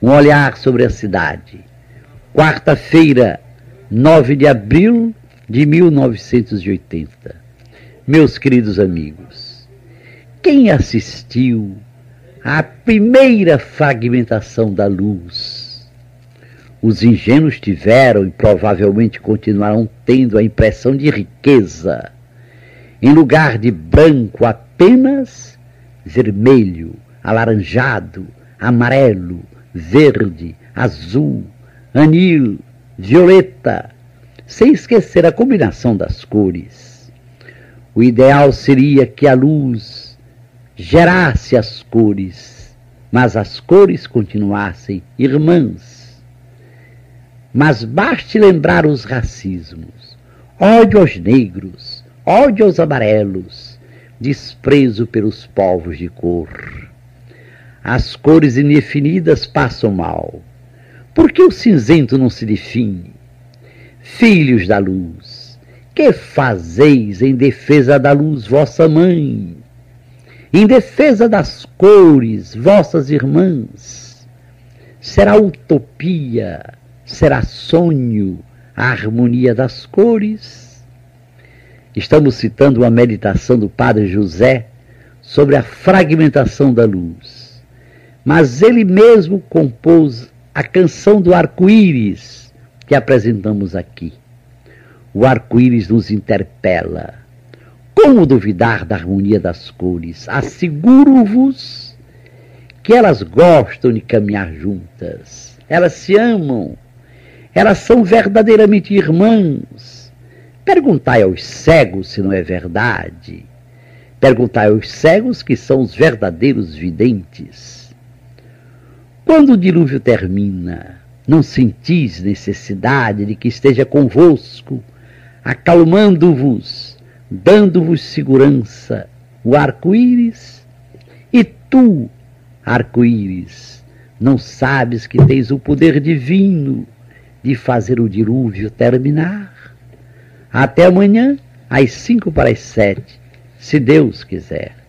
Um olhar sobre a cidade. Quarta-feira, 9 de abril de 1980. Meus queridos amigos, quem assistiu à primeira fragmentação da luz? Os ingênuos tiveram e provavelmente continuarão tendo a impressão de riqueza. Em lugar de branco apenas, vermelho, alaranjado, amarelo, verde, azul, anil, violeta, sem esquecer a combinação das cores. O ideal seria que a luz gerasse as cores, mas as cores continuassem irmãs. Mas baste lembrar os racismos, ódio aos negros, ódio aos amarelos, desprezo pelos povos de cor. As cores indefinidas passam mal. Por que o cinzento não se define? Filhos da luz, que fazeis em defesa da luz, vossa mãe? Em defesa das cores, vossas irmãs? Será utopia, será sonho a harmonia das cores? Estamos citando uma meditação do Padre José sobre a fragmentação da luz. Mas ele mesmo compôs a canção do arco-íris que apresentamos aqui. O arco-íris nos interpela. Como duvidar da harmonia das cores? Asseguro-vos que elas gostam de caminhar juntas. Elas se amam. Elas são verdadeiramente irmãs. Perguntai aos cegos se não é verdade. Perguntai aos cegos que são os verdadeiros videntes. Quando o dilúvio termina, não sentis necessidade de que esteja convosco, acalmando-vos, dando-vos segurança, o arco-íris? E tu, arco-íris, não sabes que tens o poder divino de fazer o dilúvio terminar? Até amanhã, às cinco para as sete, se Deus quiser.